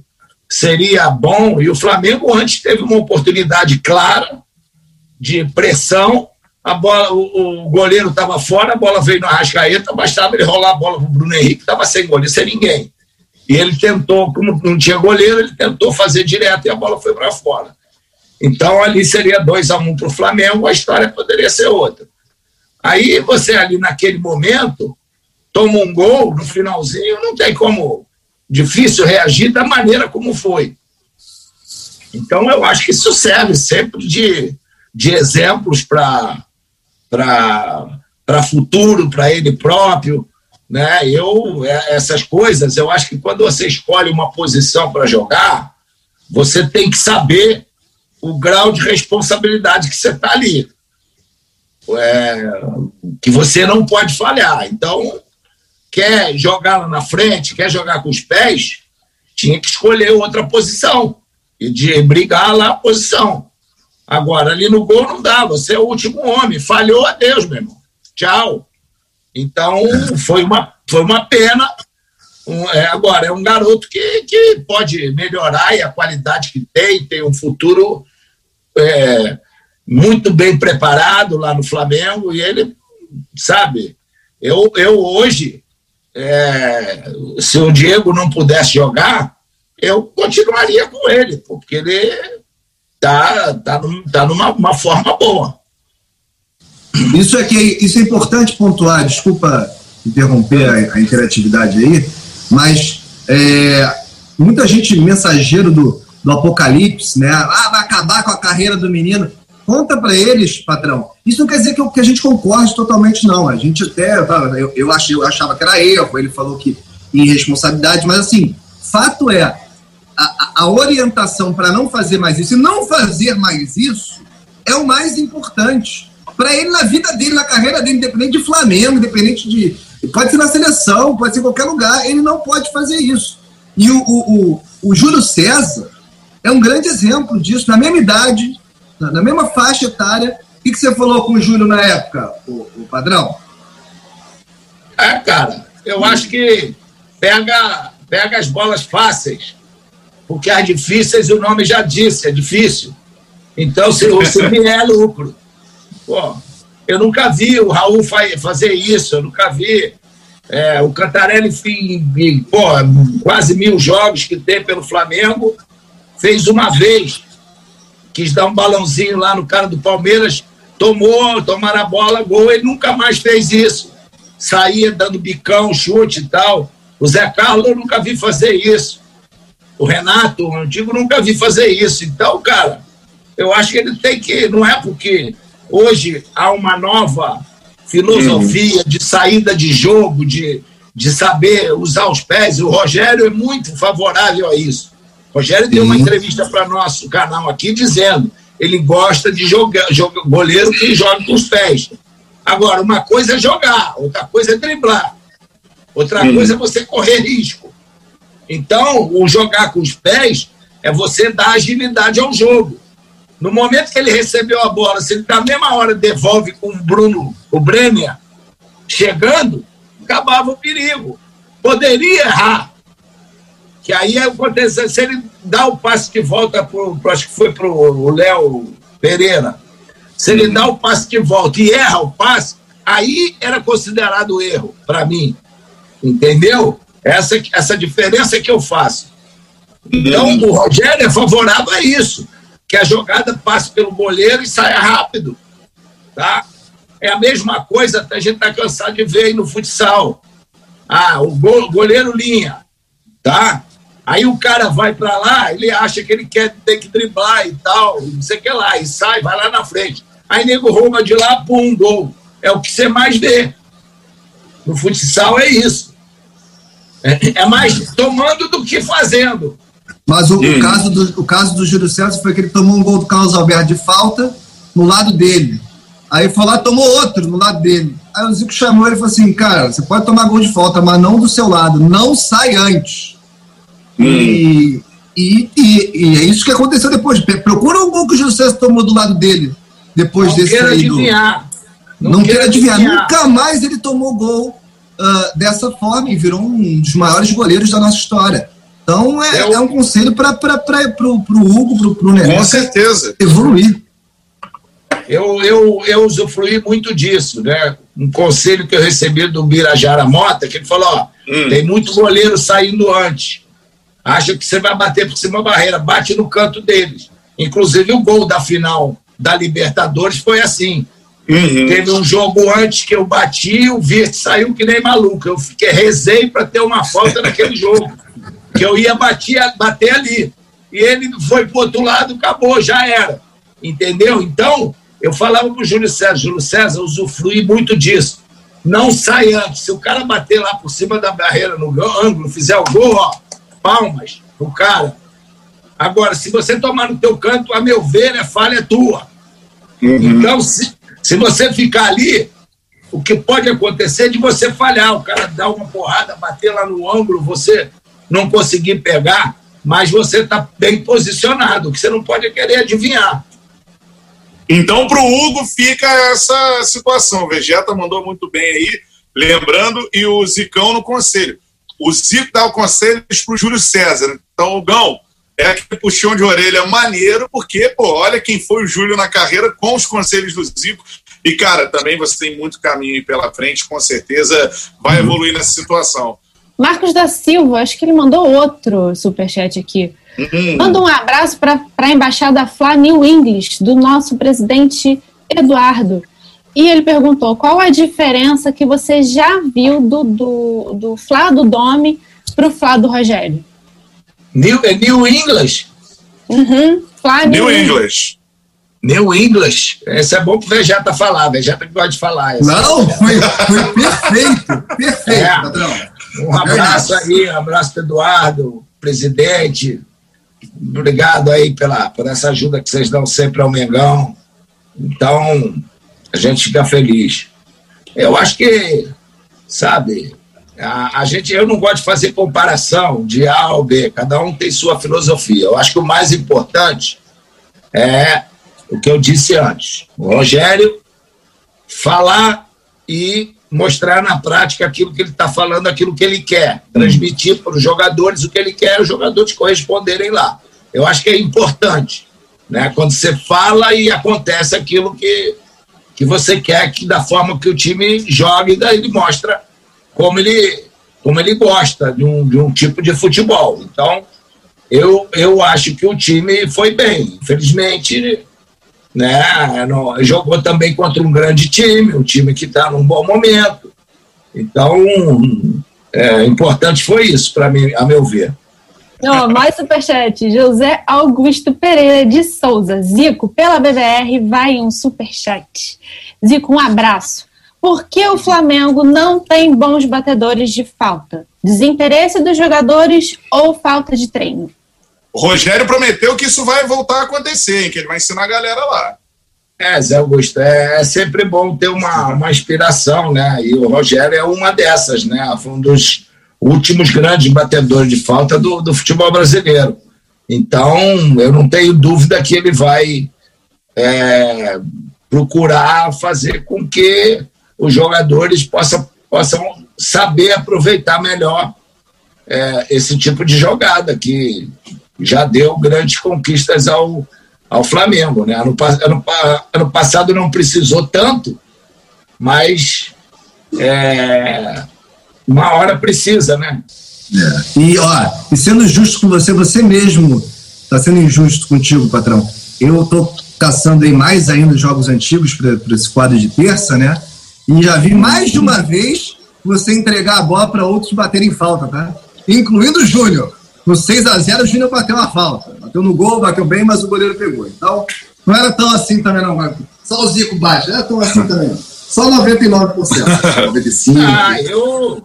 Speaker 4: seria bom, e o Flamengo antes teve uma oportunidade clara, de pressão, a bola, o, o goleiro estava fora, a bola veio no Arrascaeta, bastava ele rolar a bola para o Bruno Henrique, estava sem goleiro, sem ninguém. E ele tentou, como não tinha goleiro, ele tentou fazer direto e a bola foi para fora. Então ali seria 2 a 1 um para o Flamengo, a história poderia ser outra. Aí você ali naquele momento toma um gol no finalzinho, não tem como difícil reagir da maneira como foi. Então eu acho que isso serve sempre de de exemplos para futuro, para ele próprio. Né? Eu, é, essas coisas, eu acho que quando você escolhe uma posição para jogar, você tem que saber o grau de responsabilidade que você está ali. É, que você não pode falhar. Então, quer jogar lá na frente, quer jogar com os pés, tinha que escolher outra posição e de brigar lá a posição. Agora, ali no gol não dá, você é o último homem, falhou a Deus, meu irmão. Tchau. Então, foi uma, foi uma pena. Um, é, agora, é um garoto que, que pode melhorar e a qualidade que tem, tem um futuro é, muito bem preparado lá no Flamengo e ele, sabe, eu, eu hoje, é, se o Diego não pudesse jogar, eu continuaria com ele, porque ele tá, tá, tá numa uma forma boa.
Speaker 3: Isso é, que, isso é importante pontuar, desculpa interromper a, a interatividade aí, mas é, muita gente mensageiro do, do apocalipse, né? Ah, vai acabar com a carreira do menino. Conta para eles, patrão. Isso não quer dizer que, que, a gente concorde totalmente, não. A gente até, eu, eu, achei, eu achava que era erro, ele falou que irresponsabilidade, mas assim, fato é, a, orientação para não fazer mais isso e não fazer mais isso é o mais importante para ele na vida dele, na carreira dele, independente de Flamengo, independente de. Pode ser na seleção, pode ser em qualquer lugar, ele não pode fazer isso. E o, o, o, o Júlio César é um grande exemplo disso, na mesma idade, na, na mesma faixa etária. O que, que você falou com o Júlio na época, o, o padrão?
Speaker 4: É, cara, eu acho que pega, pega as bolas fáceis, porque as difíceis o nome já disse, é difícil. Então, se, se (laughs) vier é lucro. Pô, eu nunca vi o Raul fazer isso, eu nunca vi. É, o Cantarelli, em, pô, quase mil jogos que tem pelo Flamengo, fez uma vez, quis dar um balãozinho lá no cara do Palmeiras, tomou, tomaram a bola, gol, ele nunca mais fez isso. Saía dando bicão, chute e tal. O Zé Carlos eu nunca vi fazer isso. O Renato, o antigo, nunca vi fazer isso. Então, cara, eu acho que ele tem que. Não é porque Hoje há uma nova filosofia de saída de jogo, de, de saber usar os pés. O Rogério é muito favorável a isso. O Rogério deu uma entrevista para nosso canal aqui dizendo ele gosta de jogar, joga, goleiro que joga com os pés. Agora, uma coisa é jogar, outra coisa é driblar, outra coisa é você correr risco. Então, o jogar com os pés é você dar agilidade ao jogo. No momento que ele recebeu a bola, se ele na mesma hora devolve com o Bruno, o Brenner, chegando, acabava o perigo. Poderia errar. Que aí acontece, se ele dá o passe de volta para acho que foi para o Léo Pereira, se ele dá o passe de volta e erra o passe, aí era considerado erro para mim. Entendeu? Essa, essa diferença que eu faço. Então, o Rogério é favorável a isso que a jogada passe pelo goleiro e saia rápido. Tá? É a mesma coisa, a gente está cansado de ver aí no futsal. Ah, o goleiro linha, tá? Aí o cara vai para lá, ele acha que ele quer ter que driblar e tal, não sei o que lá, e sai, vai lá na frente. Aí nego rouba de lá, pum, gol. É o que você mais vê. No futsal é isso. É, é mais tomando do que fazendo.
Speaker 3: Mas o, o, caso do, o caso do Júlio César foi que ele tomou um gol do Carlos Alberto de falta no lado dele. Aí foi lá tomou outro no lado dele. Aí o Zico chamou ele e falou assim: Cara, você pode tomar gol de falta, mas não do seu lado. Não sai antes. Hum. E, e, e, e, é isso que aconteceu depois. Procura um gol que o Júlio César tomou do lado dele. Depois
Speaker 4: não
Speaker 3: desse
Speaker 4: aí. Do... Não,
Speaker 3: não queira adivinhar. adivinhar. Nunca mais ele tomou gol uh, dessa forma e virou um dos maiores goleiros da nossa história. Então é, é um conselho para o Hugo, para o Nenê.
Speaker 2: Com certeza.
Speaker 3: Evoluir.
Speaker 4: Eu, eu, eu usufruí muito disso, né? Um conselho que eu recebi do Birajara Mota, que ele falou: ó, hum. tem muito goleiro saindo antes. Acha que você vai bater por cima da barreira, bate no canto deles. Inclusive, o gol da final da Libertadores foi assim. Uhum. Teve um jogo antes que eu bati, o Virt saiu que nem maluco. Eu fiquei, rezei para ter uma falta naquele jogo que eu ia bater, bater ali. E ele foi para outro lado, acabou, já era. Entendeu? Então, eu falava para o Júlio César, Júlio César, usufrui muito disso. Não sai antes. Se o cara bater lá por cima da barreira no ângulo, fizer o gol, ó, palmas pro cara. Agora, se você tomar no teu canto, a meu ver, é falha tua. Uhum. Então, se, se você ficar ali, o que pode acontecer é de você falhar, o cara dar uma porrada, bater lá no ângulo, você não conseguir pegar, mas você está bem posicionado, que você não pode querer adivinhar.
Speaker 2: Então, para o Hugo fica essa situação. O Vegeta mandou muito bem aí, lembrando, e o Zicão no conselho. O Zico dá o conselho para o Júlio César. Então, o Gão é aquele puxão de orelha maneiro, porque, pô, olha quem foi o Júlio na carreira com os conselhos do Zico. E, cara, também você tem muito caminho pela frente, com certeza vai uhum. evoluir nessa situação.
Speaker 6: Marcos da Silva, acho que ele mandou outro superchat aqui. Hum. Manda um abraço para a embaixada Fla New English, do nosso presidente Eduardo. E ele perguntou qual a diferença que você já viu do, do, do Flá do Domi para o Flá do Rogério.
Speaker 4: New, é New English?
Speaker 6: Uhum,
Speaker 2: Flá New, English.
Speaker 4: New English. Esse é bom pro Vegeta falar. Vegeta que gosta de falar.
Speaker 3: Não, foi, foi perfeito. Perfeito, é. patrão.
Speaker 4: Um abraço aí, um abraço para Eduardo, presidente. Obrigado aí pela, por essa ajuda que vocês dão sempre ao Mengão. Então, a gente fica feliz. Eu acho que, sabe, a, gente, eu não gosto de fazer comparação de A ou B, cada um tem sua filosofia. Eu acho que o mais importante é o que eu disse antes: o Rogério falar e mostrar na prática aquilo que ele está falando, aquilo que ele quer, transmitir para os jogadores o que ele quer, os jogadores corresponderem lá. Eu acho que é importante, né? Quando você fala e acontece aquilo que que você quer que da forma que o time jogue, daí ele mostra como ele, como ele gosta de um, de um tipo de futebol. Então, eu, eu acho que o time foi bem. Infelizmente, né, no, jogou também contra um grande time, um time que está num bom momento. Então, é, importante foi isso, para mim, a meu ver.
Speaker 6: Oh, mais superchat. José Augusto Pereira de Souza. Zico, pela BBR, vai um superchat. Zico, um abraço. Por que o Flamengo não tem bons batedores de falta? Desinteresse dos jogadores ou falta de treino?
Speaker 2: O Rogério prometeu que isso vai voltar a acontecer, que ele vai ensinar a galera lá.
Speaker 4: É, Zé Augusto, é, é sempre bom ter uma, uma inspiração, né? E o Rogério é uma dessas, né? Foi um dos últimos grandes batedores de falta do, do futebol brasileiro. Então, eu não tenho dúvida que ele vai é, procurar fazer com que os jogadores possam, possam saber aproveitar melhor é, esse tipo de jogada, que já deu grandes conquistas ao, ao Flamengo. Né? Ano, ano, ano passado não precisou tanto, mas é, uma hora precisa, né?
Speaker 3: É. E, ó, e sendo justo com você, você mesmo está sendo injusto contigo, patrão. Eu estou caçando aí mais ainda jogos antigos para esse quadro de terça, né? E já vi mais de uma vez você entregar a bola para outros baterem falta, tá? Incluindo o Júnior. No 6 a 0 o Júnior bateu uma falta. Bateu no gol, bateu bem, mas o goleiro pegou. Então, não era tão assim também, não. Só o Zico baixo, não era tão assim também, não. Só 99%. 95%. (laughs)
Speaker 4: Ah, eu.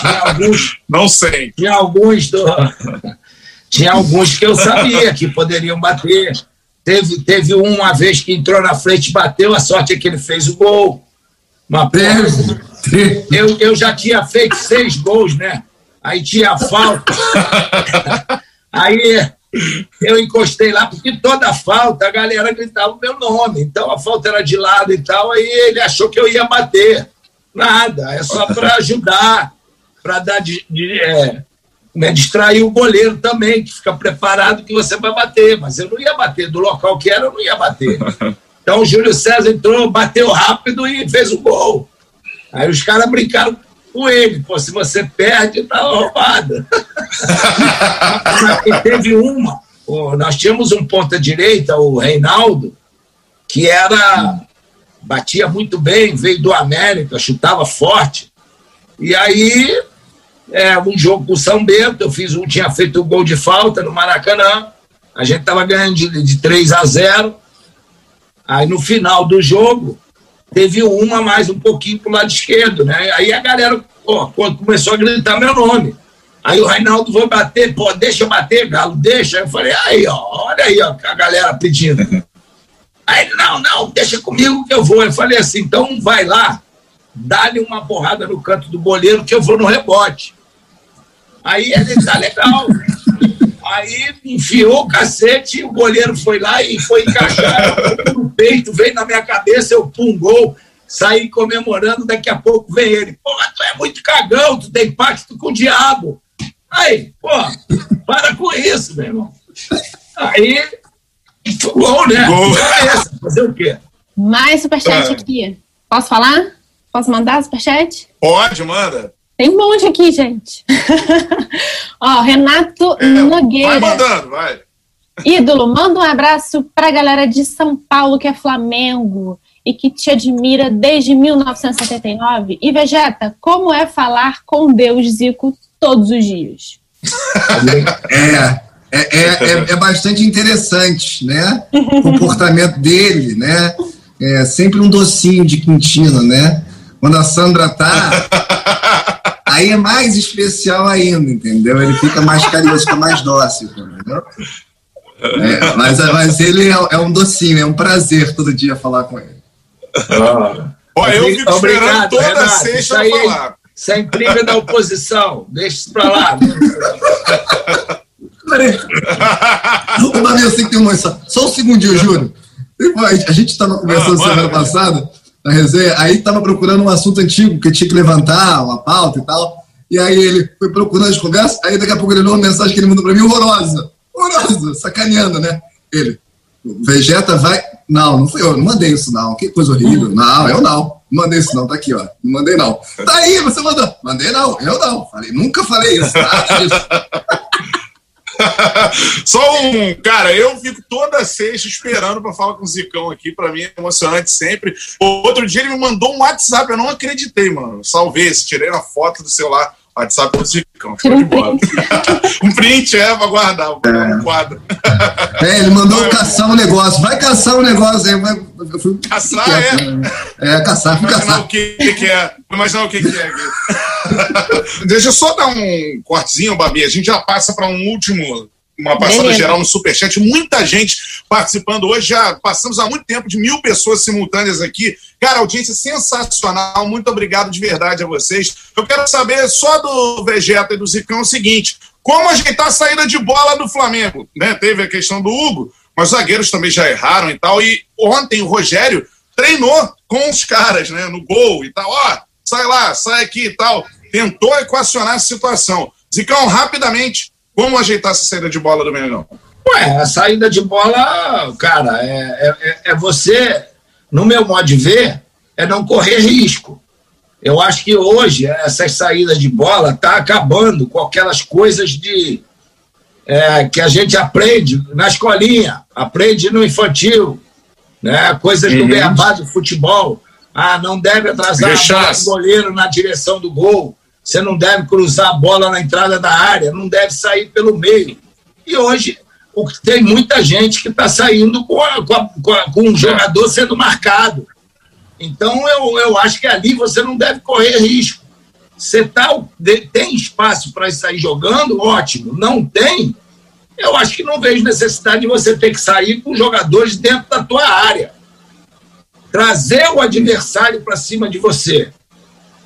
Speaker 4: Tinha alguns.
Speaker 2: Não sei.
Speaker 4: Tinha alguns do. Tinha alguns que eu sabia que poderiam bater. Teve, teve uma vez que entrou na frente e bateu, a sorte é que ele fez o gol. Uma eu, eu já tinha feito seis gols, né? Aí tinha falta. Aí eu encostei lá, porque toda falta a galera gritava o meu nome. Então a falta era de lado e tal, aí ele achou que eu ia bater. Nada, é só para ajudar, para dar de, de é, né, distrair o goleiro também, que fica preparado que você vai bater. Mas eu não ia bater, do local que era, eu não ia bater. Então o Júlio César entrou, bateu rápido e fez o gol. Aí os caras brincaram com ele. Pô, se você perde, tá roubado. teve uma, nós tínhamos um ponta-direita, o Reinaldo, que era. batia muito bem, veio do América, chutava forte. E aí, é, um jogo com o São Bento, eu fiz um, tinha feito o um gol de falta no Maracanã. A gente estava ganhando de, de 3 a 0. Aí no final do jogo, teve uma mais um pouquinho pro lado esquerdo, né? Aí a galera ó, começou a gritar meu nome. Aí o Reinaldo foi bater, pô, deixa eu bater, Galo, deixa. Eu falei, aí, ó, olha aí, ó, a galera pedindo. Aí ele, não, não, deixa comigo que eu vou. Eu falei assim, então vai lá, dá-lhe uma porrada no canto do goleiro que eu vou no rebote. Aí ele, tá legal. Aí enfiou o cacete, o goleiro foi lá e foi encaixar no peito, veio na minha cabeça, eu pum, gol, saí comemorando, daqui a pouco vem ele. Porra, tu é muito cagão, tu tem pacto com o diabo. Aí, pô, para com isso, meu irmão. Aí, gol, né? Gol. É fazer o quê?
Speaker 6: Mais superchat é. aqui. Posso falar? Posso mandar superchat?
Speaker 2: Pode, manda.
Speaker 6: Tem um monte aqui, gente. (laughs) Ó, Renato é, Nogueira.
Speaker 2: Vai mandando, vai.
Speaker 6: Ídolo, manda um abraço pra galera de São Paulo que é Flamengo e que te admira desde 1979. E Vegeta, como é falar com Deus, Zico, todos os dias? (laughs)
Speaker 3: É. É, é, é, é bastante interessante, né? O comportamento dele, né? É sempre um docinho de quintina, né? Quando a Sandra tá, (laughs) aí é mais especial ainda, entendeu? Ele fica mais carinhoso, fica mais dócil, entendeu? É, mas, mas ele é, é, um docinho, é um prazer todo dia falar com ele.
Speaker 2: Ah. Olha, eu fico Obrigado, esperando toda Renato, sexta
Speaker 4: aí, falar. Isso é intriga da oposição. Deixa isso pra lá.
Speaker 3: Peraí. Assim tem uma. Só, só um segundinho, juro. A gente estava conversando ah, semana passada, na resenha, aí estava procurando um assunto antigo que tinha que levantar, uma pauta e tal. E aí ele foi procurando as conversas, aí daqui a pouco ele leu uma mensagem que ele mandou para mim horrorosa. Horrorosa, sacaneando, né? Ele, Vegeta vai. Não, não fui eu, não mandei isso não. Que coisa horrível. Não, eu não. Não mandei isso não, tá aqui, ó. Não mandei não. Tá aí, você mandou. Mandei não, eu não. Falei, nunca falei isso. Nada disso. (laughs)
Speaker 2: Só um, cara, eu fico toda sexta esperando para falar com o Zicão aqui, para mim é emocionante sempre. Outro dia ele me mandou um WhatsApp, eu não acreditei, mano. Salvei esse, tirei uma foto do celular. WhatsApp do Zicão, ficou de bola. (laughs) um print, é, pra guardar, vou guardar é. um quadro.
Speaker 3: É, ele mandou caçar um negócio. Vai caçar um negócio aí. Vai,
Speaker 2: caçar, é? Né?
Speaker 3: É, caçar,
Speaker 2: Imaginar caçar. o que, que é. Imaginar o que, que é. (laughs) Deixa eu só dar um cortezinho, Babi. A gente já passa para um último uma passada Beleza. geral no Superchat. Muita gente participando hoje. Já passamos há muito tempo de mil pessoas simultâneas aqui. Cara, audiência sensacional. Muito obrigado de verdade a vocês. Eu quero saber só do Vegeta e do Zicão o seguinte: como ajeitar a saída de bola do Flamengo? Né? Teve a questão do Hugo, mas os zagueiros também já erraram e tal. E ontem o Rogério treinou com os caras, né? No gol e tal. Ó, sai lá, sai aqui e tal. Tentou equacionar a situação. Zicão, rapidamente, como ajeitar essa saída de bola do Mengão?
Speaker 4: Ué, a saída de bola, cara, é, é, é, você, no meu modo de ver, é não correr risco. Eu acho que hoje essas saídas de bola tá acabando com aquelas coisas de é, que a gente aprende na escolinha, aprende no infantil, né? Coisas uhum. do beabá do futebol. Ah, não deve atrasar o goleiro na direção do gol. Você não deve cruzar a bola na entrada da área, não deve sair pelo meio. E hoje tem muita gente que está saindo com, a, com, a, com, a, com, um jogador sendo marcado. Então eu, eu acho que ali você não deve correr risco. Você tá, tem espaço para sair jogando, ótimo. Não tem, eu acho que não vejo necessidade de você ter que sair com jogadores dentro da tua área. Trazer o adversário para cima de você.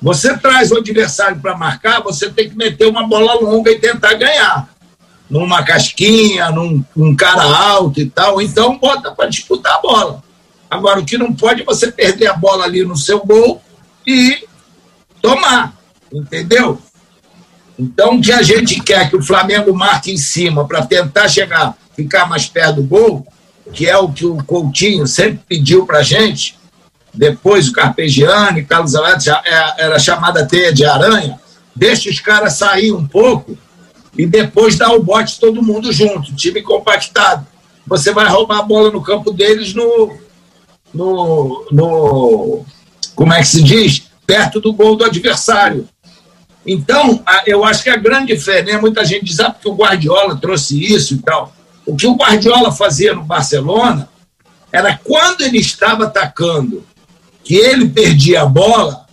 Speaker 4: Você traz o adversário para marcar, você tem que meter uma bola longa e tentar ganhar. Numa casquinha, num, cara alto e tal. Então, bota para disputar a bola. Agora, o que não pode é você perder a bola ali no seu gol e tomar. Entendeu? Então, o que a gente quer que o Flamengo marque em cima para tentar chegar, ficar mais perto do gol, que é o que o Coutinho sempre pediu para a gente, depois o Carpegiani, Carlos Alberto, é, era chamada teia de aranha, deixa os caras sair um pouco e depois dá o bote todo mundo junto, time compactado. Você vai roubar a bola no campo deles no, no, no como é que se diz? Perto do gol do adversário. Então, eu acho que a grande diferença, né? muita gente diz, ah, porque o Guardiola trouxe isso e tal. O que o Guardiola fazia no Barcelona era quando ele estava atacando que ele perdia a bola,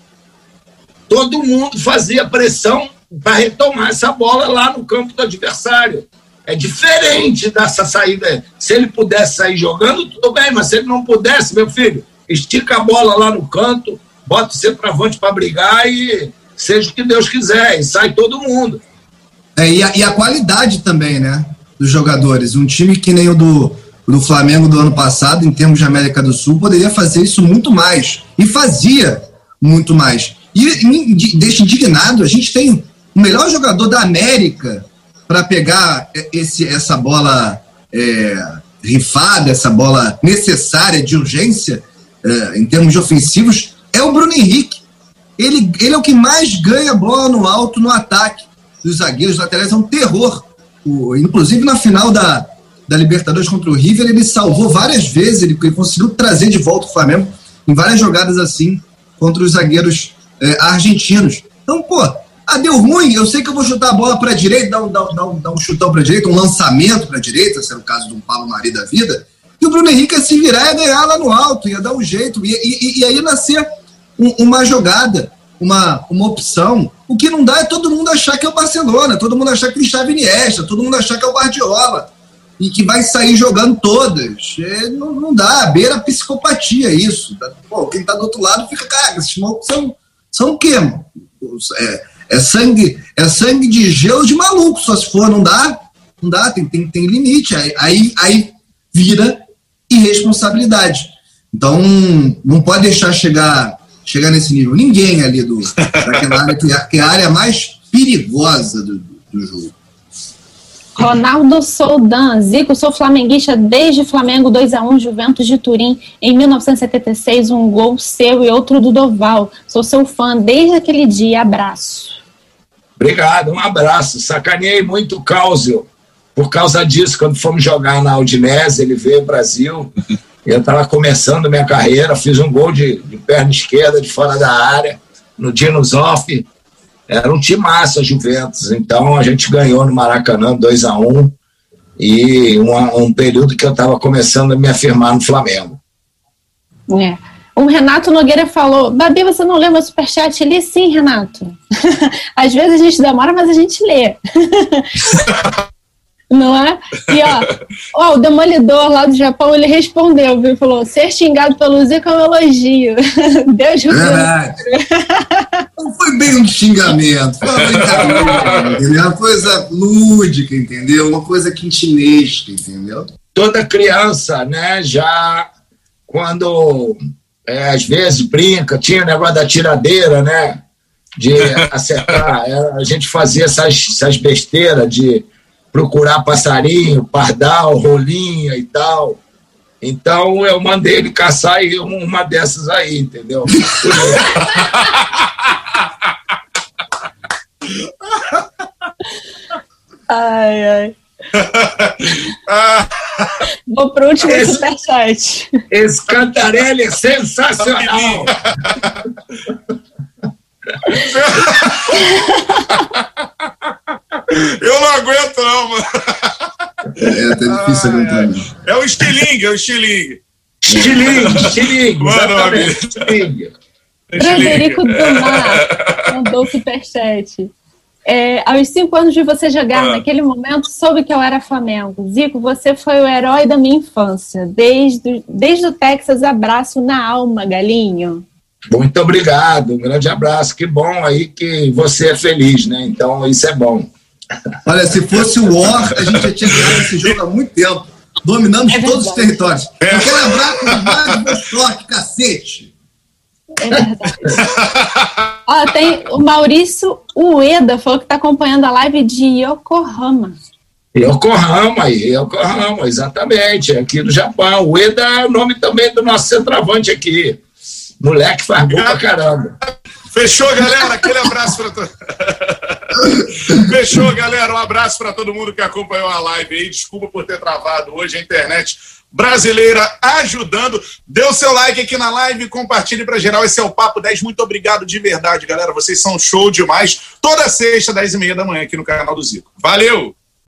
Speaker 4: todo mundo fazia pressão para retomar essa bola lá no campo do adversário. É diferente dessa saída. Se ele pudesse sair jogando, tudo bem, mas se ele não pudesse, meu filho, estica a bola lá no canto, bota o centroavante para brigar e seja o que Deus quiser, e sai todo mundo.
Speaker 3: É, e, a, e a qualidade também, né? Dos jogadores. Um time que nem o do, do Flamengo do ano passado, em termos de América do Sul, poderia fazer isso muito mais. E fazia muito mais. E me deixa indignado, a gente tem o melhor jogador da América para pegar esse, essa bola é, rifada, essa bola necessária de urgência, é, em termos de ofensivos, é o Bruno Henrique. ele, ele é o que mais ganha bola no alto no ataque dos zagueiros laterais, é um terror. O, inclusive na final da, da Libertadores contra o River, ele salvou várias vezes, ele, ele conseguiu trazer de volta o Flamengo em várias jogadas assim contra os zagueiros é, argentinos. Então, pô, ah, deu ruim, eu sei que eu vou chutar a bola para a direita, dar um, dar, dar, um, dar um chutão para a direita, um lançamento para a direita, se era o caso de um Paulo Mari da vida, e o Bruno Henrique ia se virar e ganhar lá no alto, ia dar um jeito, e, e, aí nascer um, uma jogada, uma, uma opção. O que não dá é todo mundo achar que é o Barcelona, todo mundo achar que o Xavi Iniesta, todo mundo achar que é o Guardiola, e que vai sair jogando todas. É, não, não dá, beira psicopatia isso. Pô, quem tá do outro lado fica, cara, esses malucos são, são o quê? É, é sangue, é sangue de gelo de maluco, só se for, não dá, não dá, tem, tem, tem limite. Aí, aí, aí vira irresponsabilidade. Então, não pode deixar chegar, chegar nesse nível. Ninguém ali do, daquela área, que é, é a área mais perigosa do, do jogo.
Speaker 6: Ronaldo Soldan, Zico, sou flamenguista desde Flamengo 2x1 Juventus de Turim em 1976, um gol seu e outro do Doval. Sou seu fã desde aquele dia, abraço.
Speaker 4: Obrigado, um abraço. Sacaneei muito o Cáusio por causa disso, quando fomos jogar na Audinese, ele veio ao Brasil, eu estava começando minha carreira, fiz um gol de, de perna esquerda de fora da área, no Dinos Off, era um time massa, Juventus. Então a gente ganhou no Maracanã 2 a 1 um, e um, um período que eu estava começando a me afirmar no Flamengo.
Speaker 6: É. O Renato Nogueira falou: Babi, você não lê meu superchat? Li sim, Renato. (laughs) Às vezes a gente demora, mas a gente lê. (laughs) Não é? E ó, (laughs) ó, o demolidor lá do Japão, ele respondeu, viu? Falou: ser xingado pelo Zico é um elogio. (laughs) Deus
Speaker 3: Verdade. Não foi bem um xingamento, foi uma brincadeira, uma coisa lúdica, entendeu? Uma coisa quintinesca, entendeu?
Speaker 4: Toda criança, né, já quando é, às vezes brinca, tinha o negócio da tiradeira, né? De acertar. (laughs) É, a gente fazia essas, essas besteiras de procurar passarinho, pardal, rolinha e tal. Então eu mandei ele caçar uma dessas aí, entendeu? (laughs)
Speaker 6: ai, ai. Vou pro último esse, superchat.
Speaker 4: Esse Cantarelli é sensacional. (laughs)
Speaker 2: Eu não aguento, não, mano.
Speaker 3: É, tá difícil aguentar. Né?
Speaker 2: É o estilingue, é o estilingue.
Speaker 4: Estilingue, (laughs) estilingue. Mano, estilingue.
Speaker 6: Frederico (laughs) Dumar mandou superchat. É, aos cinco anos de você jogar, ah. naquele momento, soube que eu era Flamengo. Zico, você foi o herói da minha infância. Desde, desde o Texas, abraço na alma, galinho.
Speaker 4: Muito obrigado, um grande abraço. Que bom aí que você é feliz, né? Então, isso é bom.
Speaker 3: Olha, se fosse o War, a gente já tinha ganhado esse jogo há muito tempo. Dominamos é todos os territórios. É. Eu quero lembrar com mais Vostok, cacete.
Speaker 6: É verdade. Ó, tem o Maurício Ueda, falou que está acompanhando a live de Yokohama.
Speaker 4: Yokohama, Yokohama, exatamente, aqui no Japão. Ueda é o nome também do nosso centroavante aqui. Moleque faz gol pra caramba.
Speaker 2: Fechou, galera? Aquele abraço para todos. (laughs) Fechou, galera. Um abraço para todo mundo que acompanhou a live aí. Desculpa por ter travado hoje a internet brasileira ajudando. Dê o seu like aqui na live, compartilhe para geral. Esse é o Papo 10. Muito obrigado de verdade, galera. Vocês são show demais. Toda sexta, 10 e meia da manhã, aqui no canal do Zico. Valeu!